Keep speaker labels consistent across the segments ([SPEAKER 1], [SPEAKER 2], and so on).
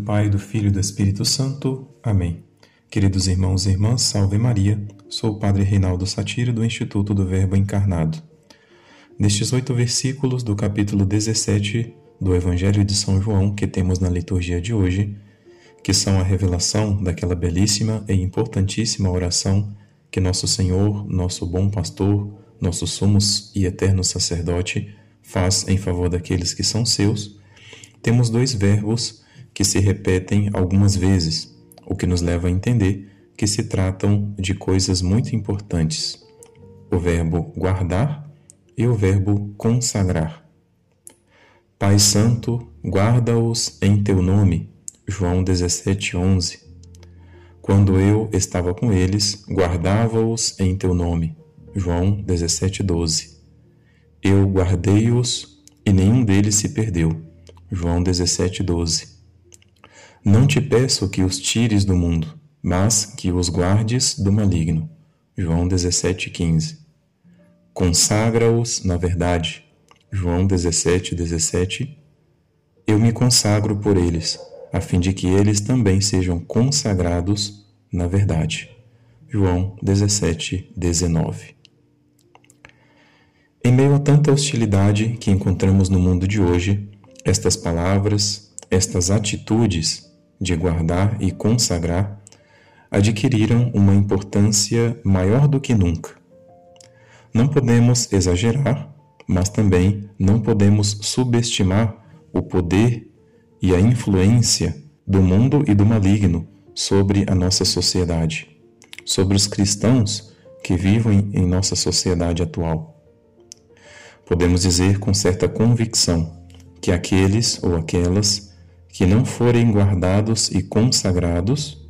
[SPEAKER 1] Pai, do Filho e do Espírito Santo. Amém. Queridos irmãos e irmãs, salve Maria. Sou o Padre Reinaldo Satiro, do Instituto do Verbo Encarnado. Nestes oito versículos do capítulo 17 do Evangelho de São João que temos na liturgia de hoje, que são a revelação daquela belíssima e importantíssima oração que nosso Senhor, nosso bom pastor, nosso sumos e eterno sacerdote faz em favor daqueles que são seus, temos dois verbos que se repetem algumas vezes, o que nos leva a entender que se tratam de coisas muito importantes: o verbo guardar e o verbo consagrar. Pai Santo, guarda-os em teu nome. João 17:11. Quando eu estava com eles, guardava-os em teu nome. João 17:12. Eu guardei-os e nenhum deles se perdeu. João 17:12. Não te peço que os tires do mundo, mas que os guardes do maligno. João 17:15. Consagra-os na verdade. João 17:17. Eu me consagro por eles, a fim de que eles também sejam consagrados na verdade. João 17:19. Em meio a tanta hostilidade que encontramos no mundo de hoje, estas palavras, estas atitudes de guardar e consagrar adquiriram uma importância maior do que nunca. Não podemos exagerar, mas também não podemos subestimar o poder e a influência do mundo e do maligno sobre a nossa sociedade, sobre os cristãos que vivem em nossa sociedade atual. Podemos dizer com certa convicção que aqueles ou aquelas que não forem guardados e consagrados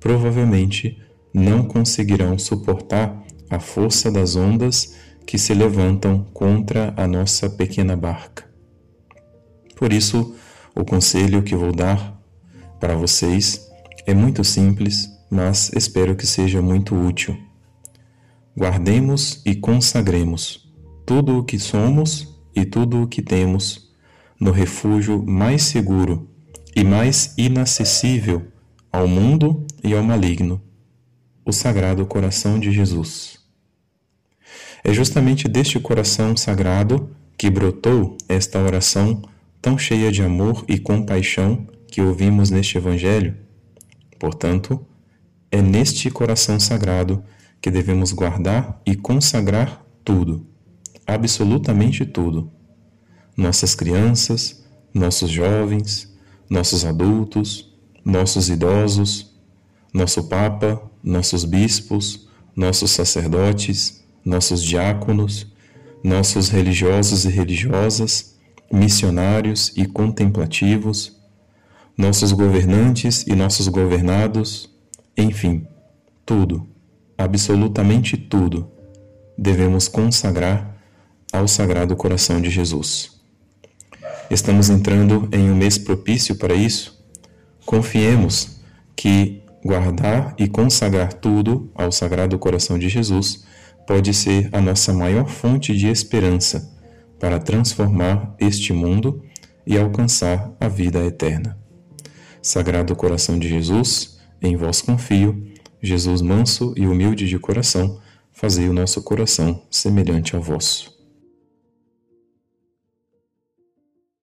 [SPEAKER 1] provavelmente não conseguirão suportar a força das ondas que se levantam contra a nossa pequena barca. Por isso, o conselho que vou dar para vocês é muito simples, mas espero que seja muito útil. Guardemos e consagremos tudo o que somos e tudo o que temos no refúgio mais seguro e mais inacessível ao mundo e ao maligno, o Sagrado Coração de Jesus. É justamente deste coração sagrado que brotou esta oração tão cheia de amor e compaixão que ouvimos neste Evangelho. Portanto, é neste coração sagrado que devemos guardar e consagrar tudo, absolutamente tudo nossas crianças, nossos jovens, nossos adultos, nossos idosos, nosso Papa, nossos bispos, nossos sacerdotes, nossos diáconos, nossos religiosos e religiosas, missionários e contemplativos, nossos governantes e nossos governados, enfim, tudo, absolutamente tudo, devemos consagrar ao Sagrado Coração de Jesus. Estamos entrando em um mês propício para isso. Confiemos que guardar e consagrar tudo ao Sagrado Coração de Jesus pode ser a nossa maior fonte de esperança para transformar este mundo e alcançar a vida eterna. Sagrado Coração de Jesus, em vós confio, Jesus manso e humilde de coração, fazei o nosso coração semelhante ao vosso.